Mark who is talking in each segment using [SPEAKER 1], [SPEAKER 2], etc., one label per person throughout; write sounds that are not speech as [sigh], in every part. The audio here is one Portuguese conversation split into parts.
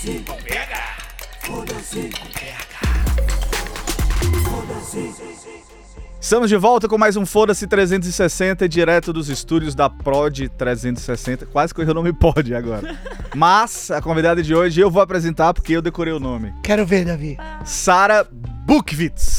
[SPEAKER 1] Foda-se com PH. Foda-se com PH. Foda-se.
[SPEAKER 2] Estamos de volta com mais um Foda-se 360, direto dos estúdios da Prod 360. Quase que eu errei o nome Pod agora. [laughs] Mas a convidada de hoje eu vou apresentar porque eu decorei o nome.
[SPEAKER 3] Quero ver, Davi.
[SPEAKER 2] Sara Bukvitz.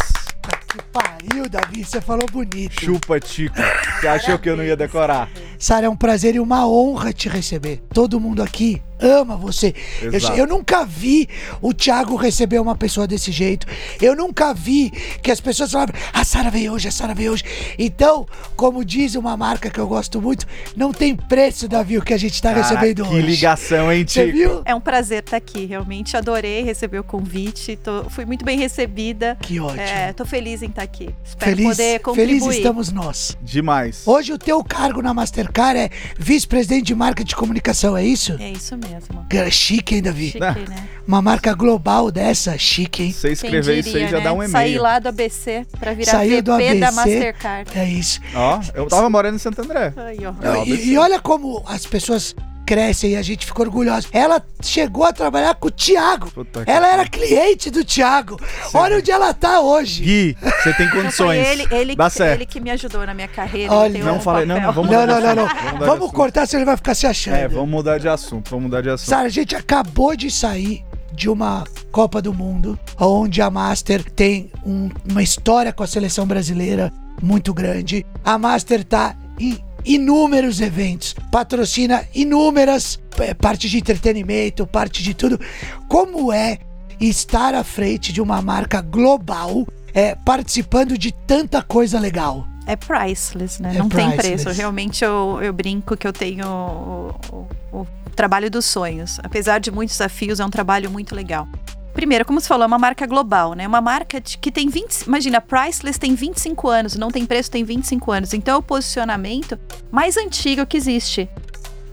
[SPEAKER 3] Que pariu, Davi. Você falou bonito.
[SPEAKER 2] Chupa Tico. Você achou que eu não ia decorar?
[SPEAKER 3] Sara, é um prazer e uma honra te receber. Todo mundo aqui ama você. Eu,
[SPEAKER 2] Exato.
[SPEAKER 3] eu nunca vi o Thiago receber uma pessoa desse jeito. Eu nunca vi que as pessoas falavam, a Sara veio hoje, a Sara veio hoje. Então, como diz uma marca que eu gosto muito, não tem preço, Davi, o que a gente tá recebendo
[SPEAKER 2] que
[SPEAKER 3] hoje.
[SPEAKER 2] ligação, hein,
[SPEAKER 3] Você
[SPEAKER 2] Tico?
[SPEAKER 3] viu?
[SPEAKER 4] É um prazer estar aqui, realmente adorei receber o convite, tô- fui muito bem recebida.
[SPEAKER 3] Que ótimo.
[SPEAKER 4] É, tô feliz em estar aqui. Espero
[SPEAKER 3] Feliz,
[SPEAKER 4] poder contribuir.
[SPEAKER 3] feliz estamos nós.
[SPEAKER 2] Demais.
[SPEAKER 3] Hoje o teu cargo na Mastercard é vice-presidente de marketing de comunicação, é isso?
[SPEAKER 4] É isso mesmo.
[SPEAKER 3] Cara, Chique, hein, Davi?
[SPEAKER 4] Chique, né?
[SPEAKER 3] Uma marca global dessa, chique, hein?
[SPEAKER 2] Você escrever isso aí
[SPEAKER 4] diria,
[SPEAKER 2] já
[SPEAKER 4] né?
[SPEAKER 2] dá um
[SPEAKER 4] Sair
[SPEAKER 2] e-mail.
[SPEAKER 4] lá do ABC pra virar
[SPEAKER 3] Saiu do
[SPEAKER 4] VP da
[SPEAKER 3] ABC.
[SPEAKER 4] Mastercard.
[SPEAKER 3] É isso.
[SPEAKER 2] Ó, eu tava morando em Santo André.
[SPEAKER 4] Aí, ó.
[SPEAKER 2] É,
[SPEAKER 3] E, e olha como as pessoas crescem e a gente fica orgulhoso. Ela chegou a trabalhar com o Thiago.
[SPEAKER 2] Puta que
[SPEAKER 3] Ela era
[SPEAKER 2] pariu.
[SPEAKER 3] cliente do Thiago. Olha onde ela tá hoje.
[SPEAKER 2] Gui, você tem
[SPEAKER 4] foi
[SPEAKER 2] condições.
[SPEAKER 4] ele, ele,
[SPEAKER 2] Dá
[SPEAKER 4] que-
[SPEAKER 2] certo.
[SPEAKER 4] ele que me ajudou na minha carreira.
[SPEAKER 3] Olha,
[SPEAKER 2] Não
[SPEAKER 4] um
[SPEAKER 2] falei, não, não, vamos
[SPEAKER 3] Não, não, não, não. Vamos
[SPEAKER 2] assunto.
[SPEAKER 3] cortar, senão ele vai ficar se achando.
[SPEAKER 2] É, vamos mudar de assunto, vamos mudar de assunto.
[SPEAKER 3] Sara, a gente acabou de sair de uma Copa do Mundo, onde a Master tem um- uma história com a seleção brasileira muito grande. A Master tá em inúmeros eventos, patrocina inúmeras eh, partes de entretenimento, parte de tudo. Como é estar à frente de uma marca global, é, participando de tanta coisa legal?
[SPEAKER 4] É priceless, né?
[SPEAKER 3] É
[SPEAKER 4] não tem
[SPEAKER 3] priceless.
[SPEAKER 4] preço. Realmente eu, eu brinco que eu tenho o, o- o trabalho dos sonhos. Apesar de muitos desafios, é um trabalho muito legal. Primeiro, como você falou, é uma marca global, né? Uma marca de- que tem 20. Imagina, Priceless tem 25 anos, não tem preço, tem 25 anos. Então é o posicionamento mais antigo que existe.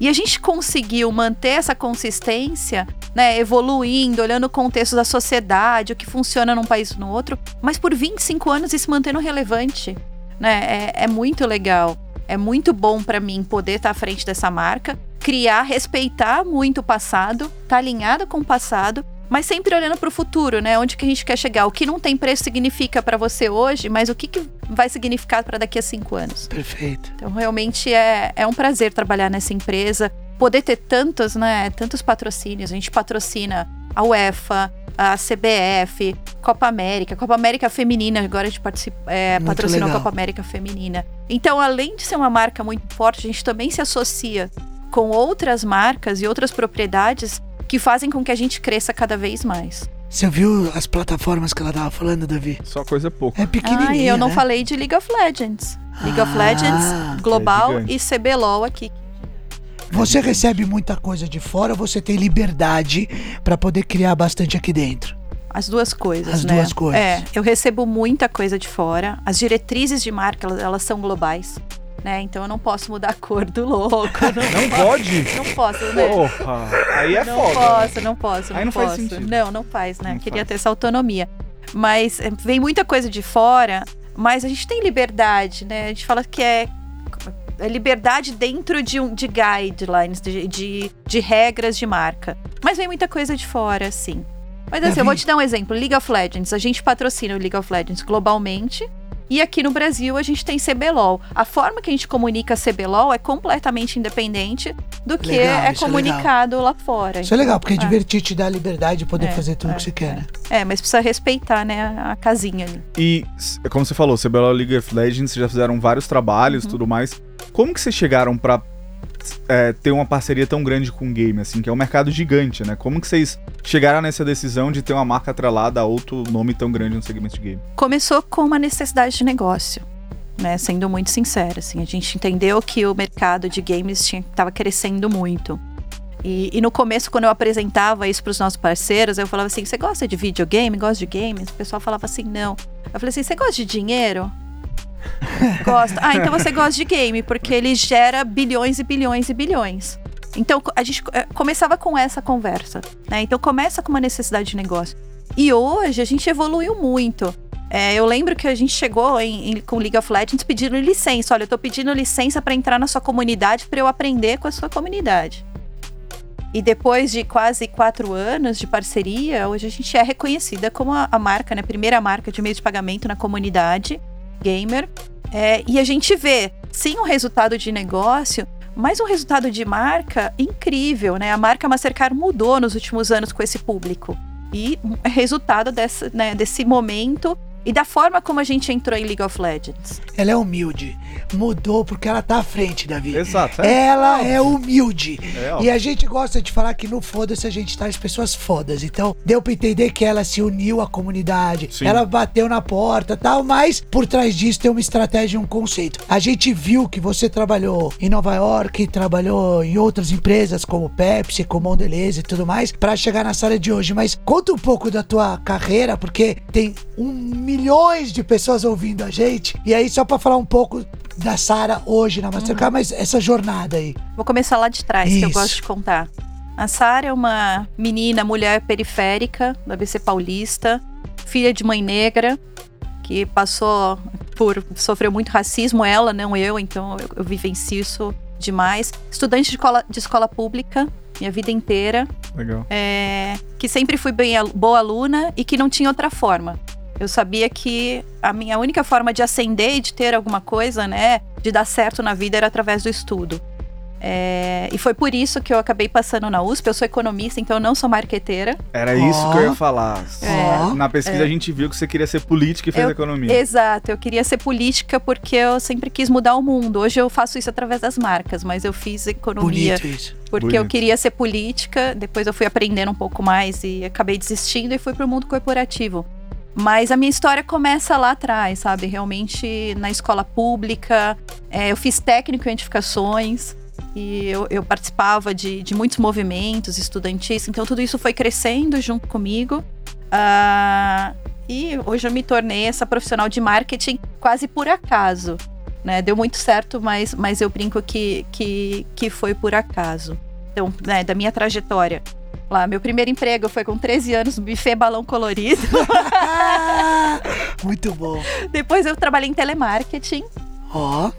[SPEAKER 4] E a gente conseguiu manter essa consistência, né, evoluindo, olhando o contexto da sociedade, o que funciona num país no outro, mas por 25 anos e se mantendo relevante, né? É, é muito legal. É muito bom pra mim poder estar à frente dessa marca, criar, respeitar muito o passado, estar alinhada com o passado, mas sempre olhando para o futuro, né? Onde que a gente quer chegar? O que não tem preço significa para você hoje, mas o que, que vai significar para daqui a cinco anos?
[SPEAKER 3] Perfeito.
[SPEAKER 4] Então, realmente é, é um prazer trabalhar nessa empresa, poder ter tantos, né, tantos patrocínios. A gente patrocina a UEFA, a CBF, Copa América, Copa América Feminina, agora a gente participa, é,
[SPEAKER 3] Muito
[SPEAKER 4] patrocina a. Copa América Feminina. Então, além de ser uma marca muito forte, a gente também se associa com outras marcas e outras propriedades que fazem com que a gente cresça cada vez mais.
[SPEAKER 3] Você viu as plataformas que ela tava falando, Davi?
[SPEAKER 2] Só coisa pouca.
[SPEAKER 3] É pequenininha,
[SPEAKER 4] Ah, e eu não
[SPEAKER 3] né?
[SPEAKER 4] falei de League of Legends. League of
[SPEAKER 3] Ah,
[SPEAKER 4] Legends, Global
[SPEAKER 2] é
[SPEAKER 4] e CBLOL aqui.
[SPEAKER 3] Você recebe muita coisa de fora, você tem liberdade pra poder criar bastante aqui dentro.
[SPEAKER 4] As duas coisas,
[SPEAKER 3] As
[SPEAKER 4] né?
[SPEAKER 3] duas coisas.
[SPEAKER 4] É, eu recebo muita coisa de fora. As diretrizes de marca, elas, elas são globais, né? Então eu não posso mudar a cor do logo. Não, [laughs]
[SPEAKER 2] Não pode?
[SPEAKER 4] não posso, né?
[SPEAKER 2] Porra, aí é
[SPEAKER 4] não
[SPEAKER 2] foda.
[SPEAKER 4] posso, não posso, não,
[SPEAKER 2] Aí não faz
[SPEAKER 4] posso.
[SPEAKER 2] sentido.
[SPEAKER 4] Não, não faz, né?
[SPEAKER 2] Não
[SPEAKER 4] Queria
[SPEAKER 2] faz.
[SPEAKER 4] ter essa autonomia. Mas é, vem muita coisa de fora, mas a gente tem liberdade, né? A gente fala que é, é liberdade dentro de, um, de guidelines, de, de, de regras de marca. Mas vem muita coisa de fora, sim. Mas assim, eu vou
[SPEAKER 3] Davi.
[SPEAKER 4] te dar um exemplo. League of Legends. A gente patrocina o League of Legends globalmente. E aqui no Brasil a gente tem CBLOL. A forma que a gente comunica CBLOL é completamente independente do que
[SPEAKER 3] Legal,
[SPEAKER 4] é
[SPEAKER 3] é
[SPEAKER 4] comunicado lá fora.
[SPEAKER 3] Isso é legal, porque é
[SPEAKER 4] É.
[SPEAKER 3] divertir, te dá a liberdade de poder
[SPEAKER 4] É,
[SPEAKER 3] fazer tudo
[SPEAKER 4] é,
[SPEAKER 3] que você quer, né?
[SPEAKER 4] É, mas precisa respeitar, né, a casinha ali.
[SPEAKER 2] E, como você falou, CBLOL League of Legends, vocês já fizeram vários trabalhos e
[SPEAKER 4] Uhum.
[SPEAKER 2] tudo mais. Como que vocês chegaram pra é, ter uma parceria tão grande com o game, assim, que é um mercado gigante, né? Como que vocês chegaram nessa decisão de ter uma marca atrelada a outro nome tão grande no segmento de game?
[SPEAKER 4] Começou com uma necessidade de negócio. Né, sendo muito sincera, assim, a gente entendeu que o mercado de games estava crescendo muito. E, e no começo, quando eu apresentava isso para os nossos parceiros, eu falava assim: você gosta de videogame? Gosta de games? O pessoal falava assim: não. Eu falei assim: você gosta de dinheiro? [laughs] Gosta. Ah, então você gosta de game, porque ele gera bilhões e bilhões e bilhões. Então a gente eh, começava com essa conversa, né? Então começa com uma necessidade de negócio. E hoje a gente evoluiu muito. É, eu lembro que a gente chegou em- em- com League of Legends pedindo licença. Olha, eu tô pedindo licença para entrar na sua comunidade para eu aprender com a sua comunidade. E depois de quase quatro anos de parceria, hoje a gente é reconhecida como a, a marca, né? Primeira marca de meio de pagamento na comunidade gamer. É, e a gente vê, sim, um resultado de negócio, mas um resultado de marca incrível, né? A marca Mastercard mudou nos últimos anos com esse público. E resultado desse, né, desse momento e da forma como a gente entrou em League of Legends.
[SPEAKER 3] Ela é humilde. Mudou porque ela tá à frente, Davi.
[SPEAKER 2] Exato.
[SPEAKER 3] Ela é humilde.
[SPEAKER 2] É,
[SPEAKER 3] e a gente gosta de falar que no Foda-se a gente traz pessoas fodas. Então, deu pra entender que ela se uniu à comunidade.
[SPEAKER 2] Sim.
[SPEAKER 3] Ela bateu na porta e tal, mas por trás disso tem uma estratégia e um conceito. A gente viu que você trabalhou em Nova York, trabalhou em outras empresas como Pepsi, como Mondelez e tudo mais, pra chegar na sala de hoje. Mas conta um pouco da tua carreira, porque tem um milhões de pessoas ouvindo a gente. E aí, só pra falar um pouco da Sara hoje na Mastercard, mas essa jornada aí.
[SPEAKER 4] Vou começar lá de trás, que eu
[SPEAKER 3] Isso.
[SPEAKER 4] gosto de contar. A Sara é uma menina, mulher periférica da ABC Paulista, filha de mãe negra, que passou por. sofreu muito racismo, ela, não eu, então eu, eu vivencio isso demais. Estudante de escola, de escola pública, minha vida inteira.
[SPEAKER 2] Legal.
[SPEAKER 4] é, que sempre fui bem boa aluna e que não tinha outra forma. Eu sabia que a minha única forma de ascender e de ter alguma coisa, né, de dar certo na vida era através do estudo. É, e foi por isso que eu acabei passando na USP. Eu sou economista, então eu não sou marqueteira.
[SPEAKER 2] Era isso
[SPEAKER 3] Ó.
[SPEAKER 2] que eu ia falar.
[SPEAKER 3] É.
[SPEAKER 2] Na pesquisa a gente viu que você queria ser política e fez
[SPEAKER 4] Eu-
[SPEAKER 2] economia.
[SPEAKER 4] Exato, eu queria ser política porque eu sempre quis mudar o mundo. Hoje eu faço isso através das marcas, mas eu fiz economia
[SPEAKER 3] Bonito isso.
[SPEAKER 4] porque
[SPEAKER 2] Bonito.
[SPEAKER 4] eu queria ser política, depois eu fui aprendendo um pouco mais e acabei desistindo e fui pro mundo corporativo. Mas a minha história começa lá atrás, sabe? Realmente na escola pública, é, eu fiz técnico em edificações e eu, eu participava de, de muitos movimentos estudantis, então tudo isso foi crescendo junto comigo. Ah, e hoje eu me tornei essa profissional de marketing quase por acaso. Né? Deu muito certo, mas, mas eu brinco que, que, que foi por acaso. Então, né, da minha trajetória. Lá, meu primeiro emprego foi com 13 anos no buffet balão colorido. [laughs]
[SPEAKER 3] Muito bom.
[SPEAKER 4] Depois eu trabalhei em telemarketing
[SPEAKER 3] Ó,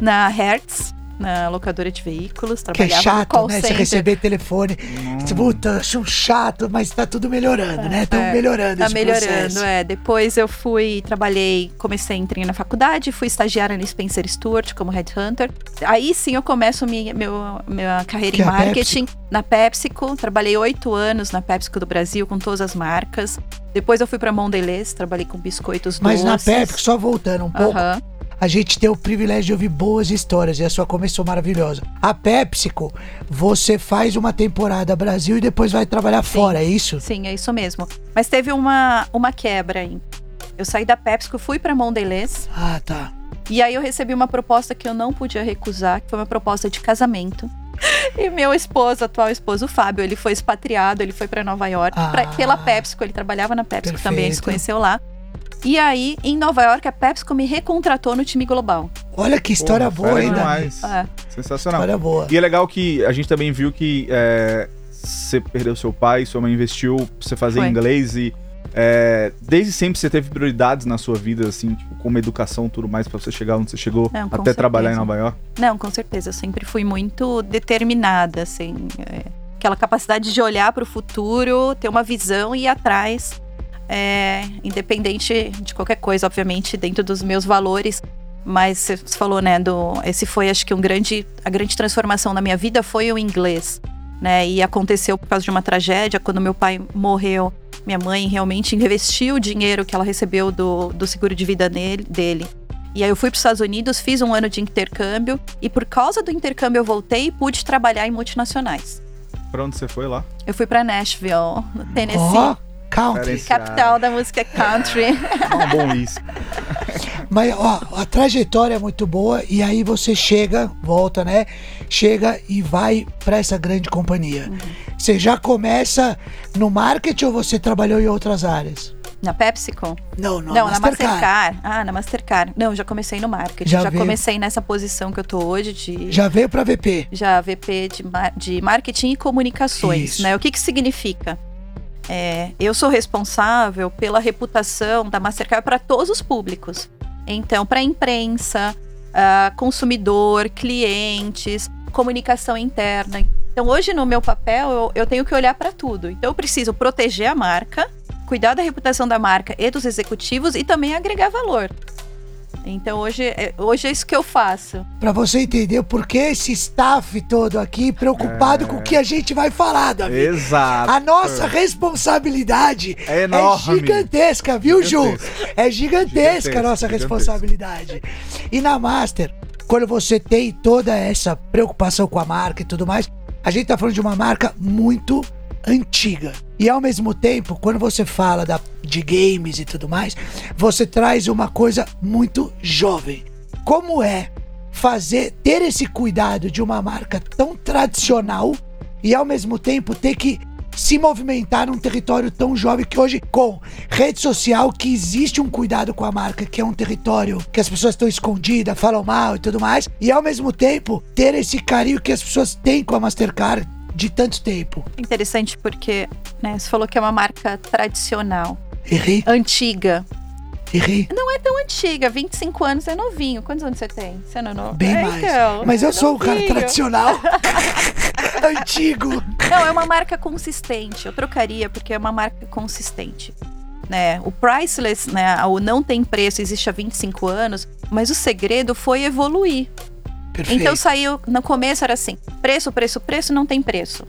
[SPEAKER 4] na Hertz, na locadora de veículos.
[SPEAKER 3] que é
[SPEAKER 4] Trabalhava no
[SPEAKER 3] chato,
[SPEAKER 4] call
[SPEAKER 3] né? Você receber telefone. Você, Puta, acho um chato, mas tá tudo melhorando, né? Estão
[SPEAKER 4] É,
[SPEAKER 3] melhorando
[SPEAKER 4] Tá
[SPEAKER 3] esse
[SPEAKER 4] melhorando,
[SPEAKER 3] processo.
[SPEAKER 4] é. Depois eu fui, trabalhei, comecei, entrei na faculdade, fui estagiária na Spencer Stewart como headhunter. Aí sim eu começo minha, meu, minha carreira
[SPEAKER 3] Que
[SPEAKER 4] em
[SPEAKER 3] é a
[SPEAKER 4] marketing na PepsiCo. Trabalhei oito anos na PepsiCo do Brasil com todas as marcas. Depois eu fui pra Mondelez, trabalhei com biscoitos
[SPEAKER 3] Mas na
[SPEAKER 4] doces.
[SPEAKER 3] Pepsi, só voltando um pouco,
[SPEAKER 4] Aham.
[SPEAKER 3] A gente tem o privilégio de ouvir boas histórias e a sua começou maravilhosa. A PepsiCo, você faz uma temporada Brasil e depois vai trabalhar fora, é isso?
[SPEAKER 4] Sim, é isso mesmo. Mas teve uma, uma quebra aí. Eu saí da PepsiCo, fui pra Mondelez.
[SPEAKER 3] Ah, tá.
[SPEAKER 4] E aí eu recebi uma proposta que eu não podia recusar, que foi uma proposta de casamento. [laughs] E meu esposo, atual esposo, o Fábio, ele foi expatriado, ele foi pra Nova York,
[SPEAKER 3] Ah.
[SPEAKER 4] pra- pela PepsiCo, ele trabalhava na PepsiCo também, a gente se
[SPEAKER 3] Perfeito.
[SPEAKER 4] conheceu lá. E aí, em Nova York, a PepsiCo me recontratou no time global.
[SPEAKER 3] Olha que história
[SPEAKER 2] Porra,
[SPEAKER 3] boa, hein.
[SPEAKER 4] É.
[SPEAKER 2] Sensacional.
[SPEAKER 3] História boa.
[SPEAKER 2] E é legal que a gente também viu que é, você perdeu seu pai, sua mãe investiu pra você fazer
[SPEAKER 4] Foi.
[SPEAKER 2] inglês e é, desde sempre você teve prioridades na sua vida, assim, tipo, como educação e tudo mais, pra você chegar onde você chegou,
[SPEAKER 4] Não,
[SPEAKER 2] até trabalhar em
[SPEAKER 4] certeza.
[SPEAKER 2] Nova York.
[SPEAKER 4] Não, com certeza. Eu sempre fui muito determinada, assim. é, aquela capacidade de olhar para o futuro, ter uma visão e ir atrás. É, independente de qualquer coisa, obviamente, dentro dos meus valores. Mas você falou, né, do, esse foi, acho que um grande, a grande transformação na minha vida foi o inglês, né? E aconteceu por causa de uma tragédia, quando meu pai morreu, minha mãe realmente investiu o dinheiro que ela recebeu do, do seguro de vida nele, dele e aí eu fui para os Estados Unidos, fiz um ano de intercâmbio e por causa do intercâmbio eu voltei e pude trabalhar em multinacionais.
[SPEAKER 2] Pra onde você foi lá?
[SPEAKER 4] Eu fui para Nashville, no Tennessee,
[SPEAKER 3] Ó, country.
[SPEAKER 4] Capital da música country. [laughs]
[SPEAKER 2] Um bom isso.
[SPEAKER 3] Mas, ó, a trajetória é muito boa e aí você chega, volta, né? Chega e vai pra essa grande companhia.
[SPEAKER 4] Uhum.
[SPEAKER 3] Você já começa no marketing ou você trabalhou em outras áreas?
[SPEAKER 4] na PepsiCo?
[SPEAKER 3] Não, não,
[SPEAKER 4] Não, na
[SPEAKER 3] Mastercard.
[SPEAKER 4] Mastercard. Ah, na Mastercard. Não, já comecei no marketing.
[SPEAKER 3] Já
[SPEAKER 4] Já, comecei nessa posição que eu tô hoje de
[SPEAKER 3] Já veio pra VP.
[SPEAKER 4] já VP de, de marketing e comunicações,
[SPEAKER 3] Isso.
[SPEAKER 4] né? O que que significa? É, eu sou responsável pela reputação da Mastercard para todos os públicos. Então, para imprensa, ah, consumidor, clientes, comunicação interna. Então, hoje, no meu papel, eu, eu tenho que olhar para tudo. Então, eu preciso proteger a marca, cuidar da reputação da marca e dos executivos e também agregar valor. Então hoje, é- hoje é isso que eu faço.
[SPEAKER 3] Pra você entender por que esse staff todo aqui preocupado com o que a gente vai falar, Davi.
[SPEAKER 2] Exato.
[SPEAKER 3] A nossa responsabilidade
[SPEAKER 2] É enorme.
[SPEAKER 3] gigantesca, viu, Ju?
[SPEAKER 2] Gigantesca.
[SPEAKER 3] É gigantesca a nossa
[SPEAKER 2] gigantesca.
[SPEAKER 3] responsabilidade. E na Master, quando você tem toda essa preocupação com a marca e tudo mais, a gente tá falando de uma marca muito antiga. E ao mesmo tempo, quando você fala da, de games e tudo mais, você traz uma coisa muito jovem. Como é fazer ter esse cuidado de uma marca tão tradicional e ao mesmo tempo ter que se movimentar num território tão jovem que hoje, com rede social, que existe um cuidado com a marca, que é um território que as pessoas estão escondidas, falam mal e tudo mais, e ao mesmo tempo ter esse carinho que as pessoas têm com a Mastercard de tanto tempo.
[SPEAKER 4] Interessante porque né, você falou que é uma marca tradicional,
[SPEAKER 3] Errei,
[SPEAKER 4] antiga.
[SPEAKER 3] errei.
[SPEAKER 4] Não é tão antiga, 25 anos é novinho. Quantos anos você tem? Você não é novo?
[SPEAKER 3] Bem
[SPEAKER 4] É,
[SPEAKER 3] mais.
[SPEAKER 4] então,
[SPEAKER 3] Mas eu
[SPEAKER 4] é
[SPEAKER 3] sou um cara
[SPEAKER 4] novinho.
[SPEAKER 3] tradicional. [laughs] Antigo.
[SPEAKER 4] Não, é uma marca consistente. Eu trocaria porque é uma marca consistente. Né? O priceless, né, o não tem preço, existe há 25 anos, mas o segredo foi evoluir.
[SPEAKER 3] Perfeito.
[SPEAKER 4] Então saiu, no começo era assim, preço, preço, preço, não tem preço.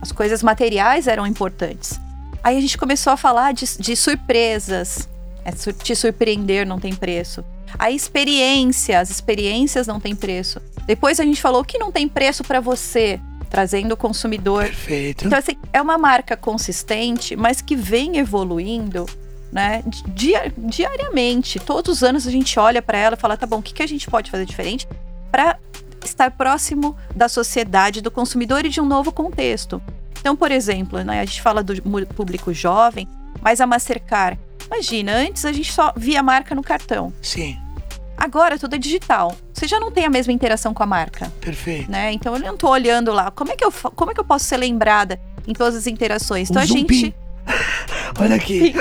[SPEAKER 4] As coisas materiais eram importantes. Aí a gente começou a falar de, de surpresas. É, te surpreender não tem preço. A experiência, as experiências não tem preço. Depois a gente falou o que não tem preço para você, trazendo o consumidor
[SPEAKER 3] Perfeito.
[SPEAKER 4] então, assim, é uma marca consistente, mas que vem evoluindo, né, dia- diariamente. Todos os anos a gente olha para ela e fala, tá bom, o que, que a gente pode fazer diferente para estar próximo da sociedade, do consumidor e de um novo contexto. Então, por exemplo, né, a gente fala do público jovem, mas a Mastercard, imagina, antes a gente só via a marca no cartão.
[SPEAKER 3] Sim,
[SPEAKER 4] Agora tudo é digital. Você já não tem a mesma interação com a marca
[SPEAKER 3] perfeito.
[SPEAKER 4] né? Então eu não tô olhando lá. Como é que eu, como é que eu posso ser lembrada em todas as interações? Então
[SPEAKER 3] Um
[SPEAKER 4] a
[SPEAKER 3] zoom
[SPEAKER 4] gente. [laughs]
[SPEAKER 3] Olha aqui.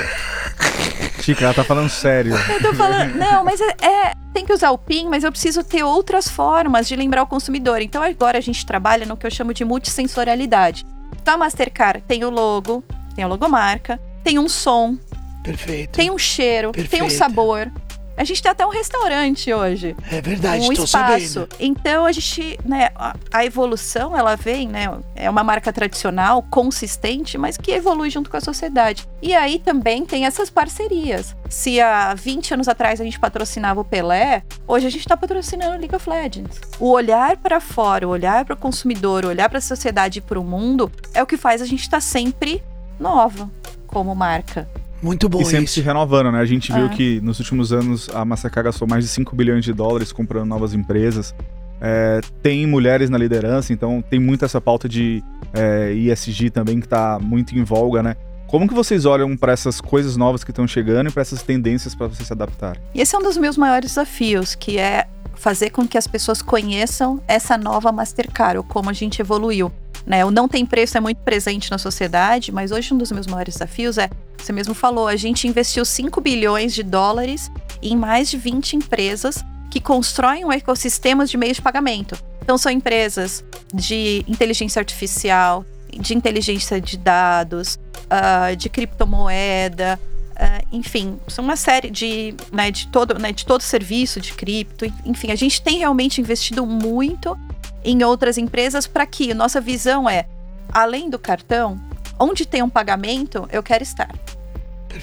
[SPEAKER 2] Chica, ela tá falando sério.
[SPEAKER 4] Eu tô falando, não, mas é, é- tem que usar o PIN, mas eu preciso ter outras formas de lembrar o consumidor. Então agora a gente trabalha no que eu chamo de multissensorialidade. Então a Mastercard tem o logo, tem a logomarca, tem um som,
[SPEAKER 3] Perfeito.
[SPEAKER 4] tem um cheiro, tem um
[SPEAKER 3] Perfeito.
[SPEAKER 4] sabor. A gente tem até um restaurante hoje.
[SPEAKER 3] É verdade,
[SPEAKER 4] um
[SPEAKER 3] tô
[SPEAKER 4] espaço.
[SPEAKER 3] sabendo.
[SPEAKER 4] Então a gente, né, a, evolução ela vem, né, é uma marca tradicional, consistente, mas que evolui junto com a sociedade. E aí também tem essas parcerias. Se há 20 anos atrás a gente patrocinava o Pelé, hoje a gente está patrocinando o League of Legends. O olhar para fora, o olhar para o consumidor, o olhar para a sociedade e para o mundo é o que faz a gente estar sempre nova como marca.
[SPEAKER 3] Muito bom
[SPEAKER 2] E sempre
[SPEAKER 3] isso.
[SPEAKER 2] se renovando, né? A gente viu
[SPEAKER 4] É.
[SPEAKER 2] que nos últimos anos a Mastercard gastou mais de 5 bilhões de dólares comprando novas empresas. É, tem mulheres na liderança, então tem muito essa pauta de é, ESG também que tá muito em voga, né? Como que vocês olham para essas coisas novas que estão chegando e para essas tendências para vocês se adaptarem?
[SPEAKER 4] E esse é um dos meus maiores desafios, que é fazer com que as pessoas conheçam essa nova Mastercard, ou como a gente evoluiu. Né? O não tem preço é muito presente na sociedade, mas hoje um dos meus maiores desafios é, você mesmo falou, a gente investiu 5 bilhões de dólares em mais de 20 empresas que constroem um ecossistema de meios de pagamento. Então são empresas de inteligência artificial, de inteligência de dados, ah, de criptomoeda, ah, enfim, são uma série de, né, de todo, né, de todo serviço de cripto, enfim, a gente tem realmente investido muito em outras empresas para que nossa visão é, além do cartão, onde tem um pagamento, eu quero estar.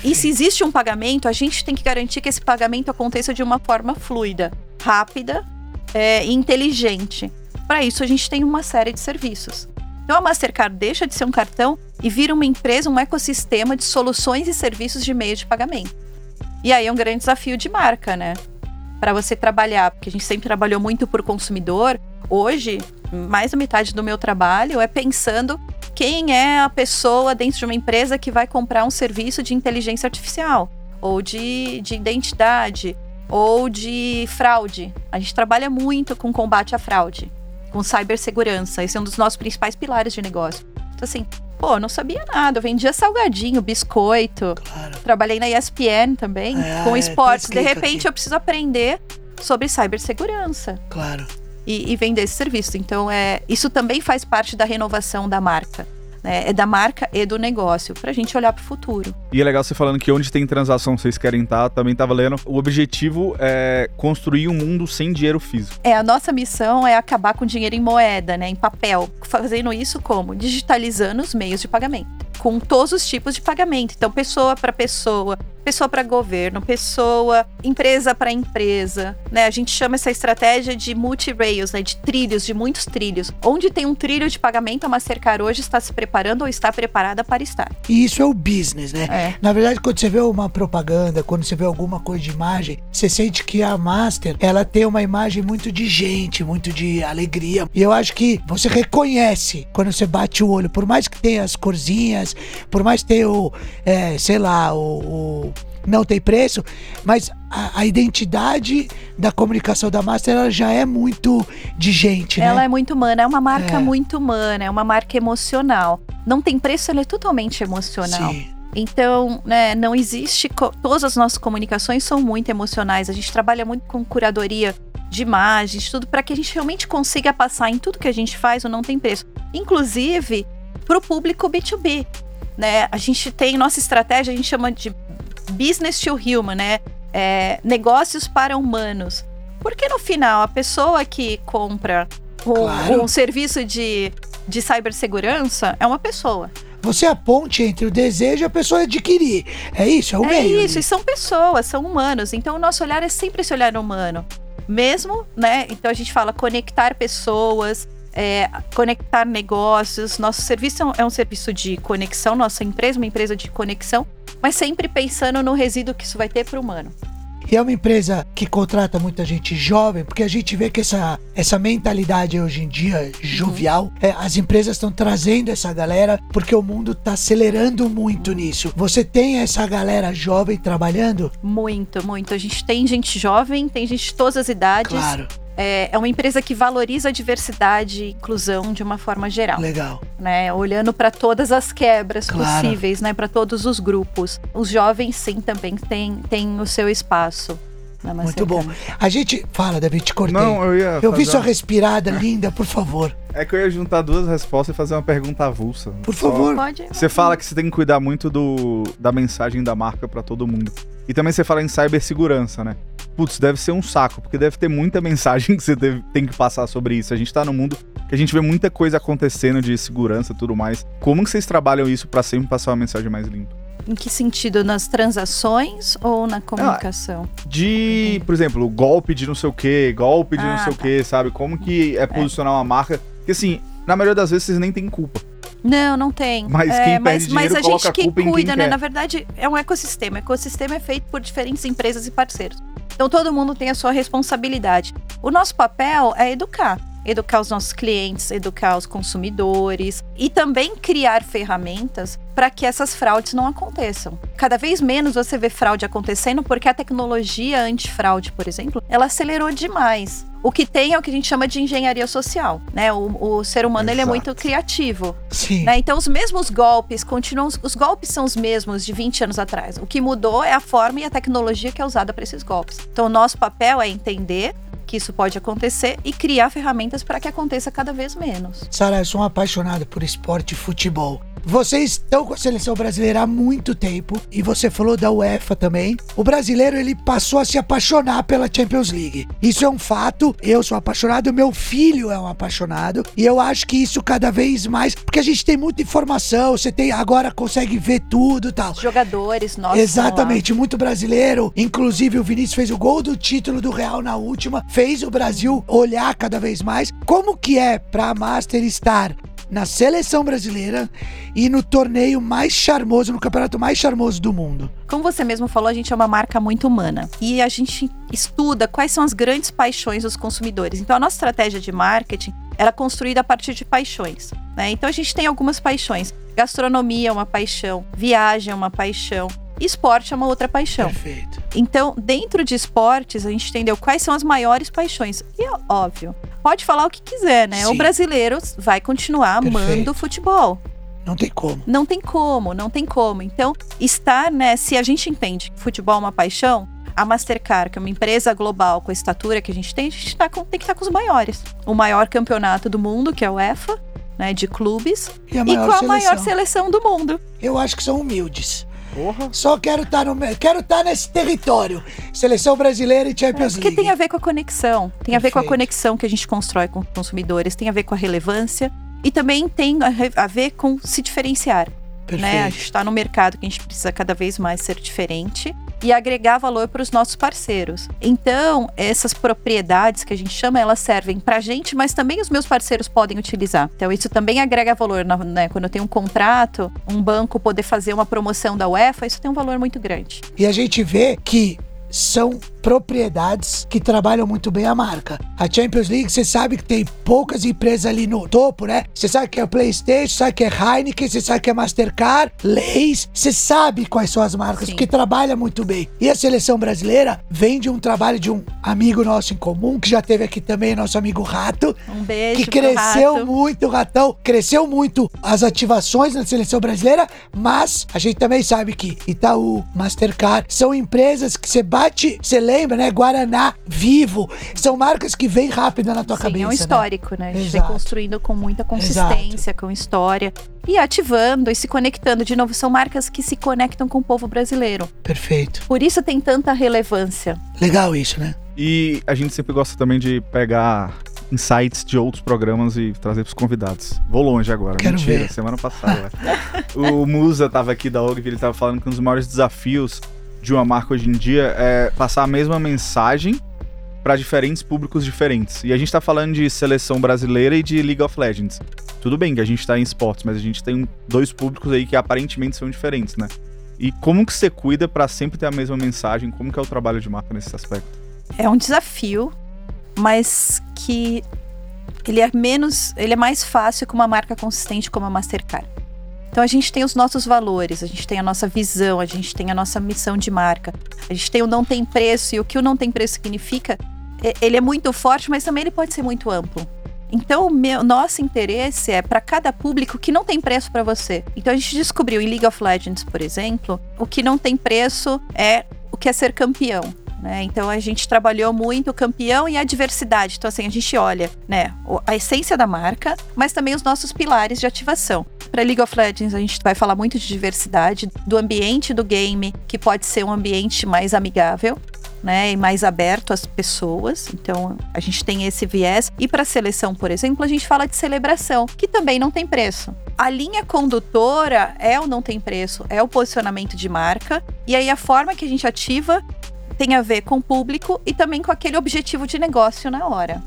[SPEAKER 4] E se existe um pagamento, a gente tem que garantir que esse pagamento aconteça de uma forma fluida, rápida é, e inteligente. Para isso, a gente tem uma série de serviços. Então, a Mastercard deixa de ser um cartão e vira uma empresa, um ecossistema de soluções e serviços de meio de pagamento. E aí é um grande desafio de marca, né? Para você trabalhar, porque a gente sempre trabalhou muito por consumidor. Hoje, mais da metade do meu trabalho é pensando quem é a pessoa dentro de uma empresa que vai comprar um serviço de inteligência artificial, ou de, de identidade, ou de fraude. A gente trabalha muito com combate à fraude, com cibersegurança. Esse é um dos nossos principais pilares de negócio. Então, assim, pô, não sabia nada. Eu vendia salgadinho, biscoito.
[SPEAKER 3] Claro.
[SPEAKER 4] Trabalhei na ESPN também,
[SPEAKER 3] Ah,
[SPEAKER 4] com
[SPEAKER 3] é,
[SPEAKER 4] esportes.
[SPEAKER 3] tá
[SPEAKER 4] De repente,
[SPEAKER 3] aqui.
[SPEAKER 4] eu preciso aprender sobre cibersegurança.
[SPEAKER 3] Claro.
[SPEAKER 4] e, e vender esse serviço. Então, é, isso também faz parte da renovação da marca. Né? É da marca e do negócio, para a gente olhar para o futuro.
[SPEAKER 2] E é legal você falando que onde tem transação vocês querem estar, também tava lendo. O objetivo é construir um mundo sem dinheiro físico.
[SPEAKER 4] É, a nossa missão é acabar com dinheiro em moeda, né, em papel. Fazendo isso como? Digitalizando os meios de pagamento com todos os tipos de pagamento. Então, pessoa para pessoa, pessoa para governo, pessoa, empresa para empresa, né? A gente chama essa estratégia de multi-rails, né? De trilhos, de muitos trilhos. Onde tem um trilho de pagamento, a Mastercard hoje está se preparando ou está preparada para estar.
[SPEAKER 3] E isso é o business, né?
[SPEAKER 4] É.
[SPEAKER 3] Na verdade, quando você vê uma propaganda, quando você vê alguma coisa de imagem, você sente que a Master, ela tem uma imagem muito de gente, muito de alegria. E eu acho que você reconhece quando você bate o olho, por mais que tenha as corzinhas, por mais que tenha o, é, sei lá, o, o não tem preço, mas a, a, identidade da comunicação da Master ela já é muito de gente, né?
[SPEAKER 4] Ela é muito humana, é uma marca
[SPEAKER 3] É.
[SPEAKER 4] muito humana, é uma marca emocional. Não tem preço, ela é totalmente emocional.
[SPEAKER 3] Sim.
[SPEAKER 4] Então, né, não existe. Todas as nossas comunicações são muito emocionais. A gente trabalha muito com curadoria de imagens, tudo para que a gente realmente consiga passar em tudo que a gente faz o não tem preço. Inclusive para o público B2B. Né? A gente tem nossa estratégia, a gente chama de business to human, né? É, negócios para humanos. Porque no final, a pessoa que compra um,
[SPEAKER 3] Claro.
[SPEAKER 4] um serviço de, de cibersegurança é uma pessoa.
[SPEAKER 3] Você é a ponte entre o desejo e a pessoa adquirir. É isso, é o
[SPEAKER 4] É
[SPEAKER 3] meio.
[SPEAKER 4] isso, e são pessoas, são humanos. Então o nosso olhar é sempre esse olhar humano. Mesmo, né? Então a gente fala conectar pessoas, é, conectar negócios. Nosso serviço é um, é um serviço de conexão, nossa empresa é uma empresa de conexão, mas sempre pensando no resíduo que isso vai ter para o humano.
[SPEAKER 3] E é uma empresa que contrata muita gente jovem, porque a gente vê que essa, essa mentalidade hoje em dia, jovial, é, as empresas estão trazendo essa galera porque o mundo está acelerando muito nisso. Você tem essa galera jovem trabalhando?
[SPEAKER 4] Muito, muito. A gente tem gente jovem, tem gente de todas as idades.
[SPEAKER 3] Claro,
[SPEAKER 4] É, é uma empresa que valoriza a diversidade e inclusão de uma forma geral.
[SPEAKER 3] legal.
[SPEAKER 4] né, olhando para todas as quebras
[SPEAKER 3] Claro.
[SPEAKER 4] possíveis, né, para todos os grupos. Os jovens sim também têm, têm o seu espaço. na
[SPEAKER 3] Muito bom.
[SPEAKER 4] Mastercard.
[SPEAKER 3] A gente. Fala, David, te cortei.
[SPEAKER 2] Não, eu ia.
[SPEAKER 3] eu vi sua
[SPEAKER 2] uma-
[SPEAKER 3] respirada linda, por favor.
[SPEAKER 2] É que eu ia juntar duas respostas e fazer uma pergunta avulsa.
[SPEAKER 3] Por
[SPEAKER 2] Só-
[SPEAKER 3] favor.
[SPEAKER 4] Pode.
[SPEAKER 2] Você fala que você tem que cuidar muito do, da mensagem da marca pra todo mundo. E também você fala em cibersegurança, né? Putz, deve ser um saco, porque deve ter muita [laughs] mensagem que você deve- tem que passar sobre isso. A gente tá num mundo que a gente vê muita coisa acontecendo de segurança e tudo mais. Como que vocês trabalham isso pra sempre passar uma mensagem mais limpa?
[SPEAKER 4] Em que sentido? Nas transações ou na comunicação?
[SPEAKER 2] De, por exemplo, golpe de não sei o que, golpe de não
[SPEAKER 4] Ah,
[SPEAKER 2] sei o
[SPEAKER 4] tá.
[SPEAKER 2] que, sabe? Como que é posicionar uma marca. Porque assim, na maioria das vezes vocês nem têm culpa.
[SPEAKER 4] Não, não tem.
[SPEAKER 2] Mas
[SPEAKER 4] É,
[SPEAKER 2] quem
[SPEAKER 4] mas,
[SPEAKER 2] perde
[SPEAKER 4] mas
[SPEAKER 2] dinheiro
[SPEAKER 4] a
[SPEAKER 2] coloca
[SPEAKER 4] gente
[SPEAKER 2] a
[SPEAKER 4] que cuida, né?
[SPEAKER 2] quer.
[SPEAKER 4] Na verdade, é um ecossistema. O ecossistema é feito por diferentes empresas e parceiros. Então todo mundo tem a sua responsabilidade. O nosso papel é educar. Educar os nossos clientes, educar os consumidores e também criar ferramentas para que essas fraudes não aconteçam. Cada vez menos você vê fraude acontecendo porque a tecnologia antifraude, por exemplo, ela acelerou demais. O que tem é o que a gente chama de engenharia social, né? O, o ser humano ele é
[SPEAKER 2] Exato.
[SPEAKER 4] muito criativo.
[SPEAKER 3] Sim.
[SPEAKER 4] Né? Então, os mesmos golpes continuam. Os golpes são os mesmos de 20 anos atrás. O que mudou é a forma e a tecnologia que é usada para esses golpes. Então, o nosso papel é entender que isso pode acontecer e criar ferramentas para que aconteça cada vez menos.
[SPEAKER 3] Sara, eu sou um apaixonado por esporte e futebol. Vocês estão com a seleção brasileira há muito tempo e você falou da UEFA também. O brasileiro ele passou a se apaixonar pela Champions League. Isso é um fato. Eu sou apaixonado, meu filho é um apaixonado e eu acho que isso cada vez mais, porque a gente tem muita informação, você tem agora consegue ver tudo, e tal.
[SPEAKER 4] Os jogadores, nós.
[SPEAKER 3] Exatamente, muito brasileiro. Inclusive, o Vinícius fez o gol do título do Real na última, fez o Brasil olhar cada vez mais. Como que é pra Master estar na seleção brasileira e no torneio mais charmoso, no campeonato mais charmoso do mundo?
[SPEAKER 4] Como você mesmo falou, a gente é uma marca muito humana. E a gente estuda quais são as grandes paixões dos consumidores. Então, a nossa estratégia de marketing era é construída a partir de paixões. né? Então, a gente tem algumas paixões. Gastronomia é uma paixão, viagem é uma paixão, esporte é uma outra paixão.
[SPEAKER 3] Perfeito.
[SPEAKER 4] Então, dentro de esportes, a gente entendeu quais são as maiores paixões. E é óbvio, pode falar o que quiser, né?
[SPEAKER 3] Sim.
[SPEAKER 4] O brasileiro vai continuar
[SPEAKER 3] Perfeito.
[SPEAKER 4] amando futebol.
[SPEAKER 3] Não tem como.
[SPEAKER 4] Não tem como, não tem como. Então, estar, né? Se a gente entende que futebol é uma paixão, A Mastercard, que é uma empresa global com a estatura que a gente tem, a gente tá com, tem que estar com os maiores. O maior campeonato do mundo, que é o EFA, né, de clubes,
[SPEAKER 3] E a
[SPEAKER 4] e com a
[SPEAKER 3] seleção.
[SPEAKER 4] maior seleção do mundo.
[SPEAKER 3] Eu acho que são humildes.
[SPEAKER 2] Porra.
[SPEAKER 3] Só quero estar no me- quero estar nesse território. Seleção brasileira e Champions
[SPEAKER 4] Porque
[SPEAKER 3] League.
[SPEAKER 4] tem a ver com a conexão. Tem a ver com a conexão que a gente constrói com os consumidores, tem a ver com a relevância e também tem a, ver com se diferenciar.
[SPEAKER 3] Perfeito.
[SPEAKER 4] Né? A gente está no mercado que a gente precisa cada vez mais ser diferente e agregar valor para os nossos parceiros. Então, essas propriedades que a gente chama, elas servem para a gente, mas também os meus parceiros podem utilizar. Então, isso também agrega valor. né? Quando eu tenho um contrato, um banco poder fazer uma promoção da UEFA, isso tem um valor muito grande.
[SPEAKER 3] E a gente vê que são propriedades que trabalham muito bem a marca. A Champions League, você sabe que tem poucas empresas ali no topo, né? Você sabe que é PlayStation, sabe que é Heineken, você sabe que é Mastercard, Leis, você sabe quais são as marcas,
[SPEAKER 4] Sim.
[SPEAKER 3] porque trabalha muito bem. E a seleção brasileira vem de um trabalho de um amigo nosso em comum, que já teve aqui também, nosso amigo Rato,
[SPEAKER 4] Um beijo
[SPEAKER 3] que cresceu
[SPEAKER 4] Rato.
[SPEAKER 3] muito, Ratão, cresceu muito as ativações na seleção brasileira, mas a gente também sabe que Itaú, Mastercard, são empresas que você bate, você lembra, né? Guaraná, Vivo, são marcas que vêm rápido na tua
[SPEAKER 4] Sim,
[SPEAKER 3] cabeça.
[SPEAKER 4] é um
[SPEAKER 3] né?
[SPEAKER 4] histórico, né? A gente vem
[SPEAKER 3] Exato.
[SPEAKER 4] construindo com muita consistência, com história. E ativando e se conectando. De novo, são marcas que se conectam com o povo brasileiro.
[SPEAKER 3] Perfeito.
[SPEAKER 4] Por isso tem tanta relevância.
[SPEAKER 3] Legal isso, né?
[SPEAKER 2] E a gente sempre gosta também de pegar insights de outros programas e trazer pros convidados. Vou longe agora,
[SPEAKER 3] Quero
[SPEAKER 2] mentira,
[SPEAKER 3] ver.
[SPEAKER 2] semana passada. [laughs] o Musa tava aqui da OG, ele tava falando que um dos maiores desafios de uma marca hoje em dia é passar a mesma mensagem para diferentes públicos diferentes. E a gente tá falando de seleção brasileira e de League of Legends. Tudo bem que a gente tá em esportes, mas a gente tem dois públicos aí que aparentemente são diferentes, né? E como que você cuida para sempre ter a mesma mensagem? Como que é o trabalho de marca nesse aspecto?
[SPEAKER 4] É um desafio, mas que ele é menos, ele é mais fácil com uma marca consistente como a Mastercard. Então a gente tem os nossos valores, a gente tem a nossa visão, a gente tem a nossa missão de marca, a gente tem o não tem preço e o que o não tem preço significa, ele é muito forte, mas também ele pode ser muito amplo. Então o meu, nosso interesse é para cada público que não tem preço para você. Então a gente descobriu em League of Legends, por exemplo, o que não tem preço é o que é ser campeão. Né? Então a gente trabalhou muito o campeão e a diversidade. Então, assim, a gente olha né, a essência da marca, mas também os nossos pilares de ativação. Para League of Legends, a gente vai falar muito de diversidade, do ambiente do game, que pode ser um ambiente mais amigável. Né, e mais aberto às pessoas. Então, a gente tem esse viés. E para seleção, por exemplo, a gente fala de celebração, que também não tem preço. A linha condutora é o não tem preço, é o posicionamento de marca. E aí a forma que a gente ativa tem a ver com o público e também com aquele objetivo de negócio na hora.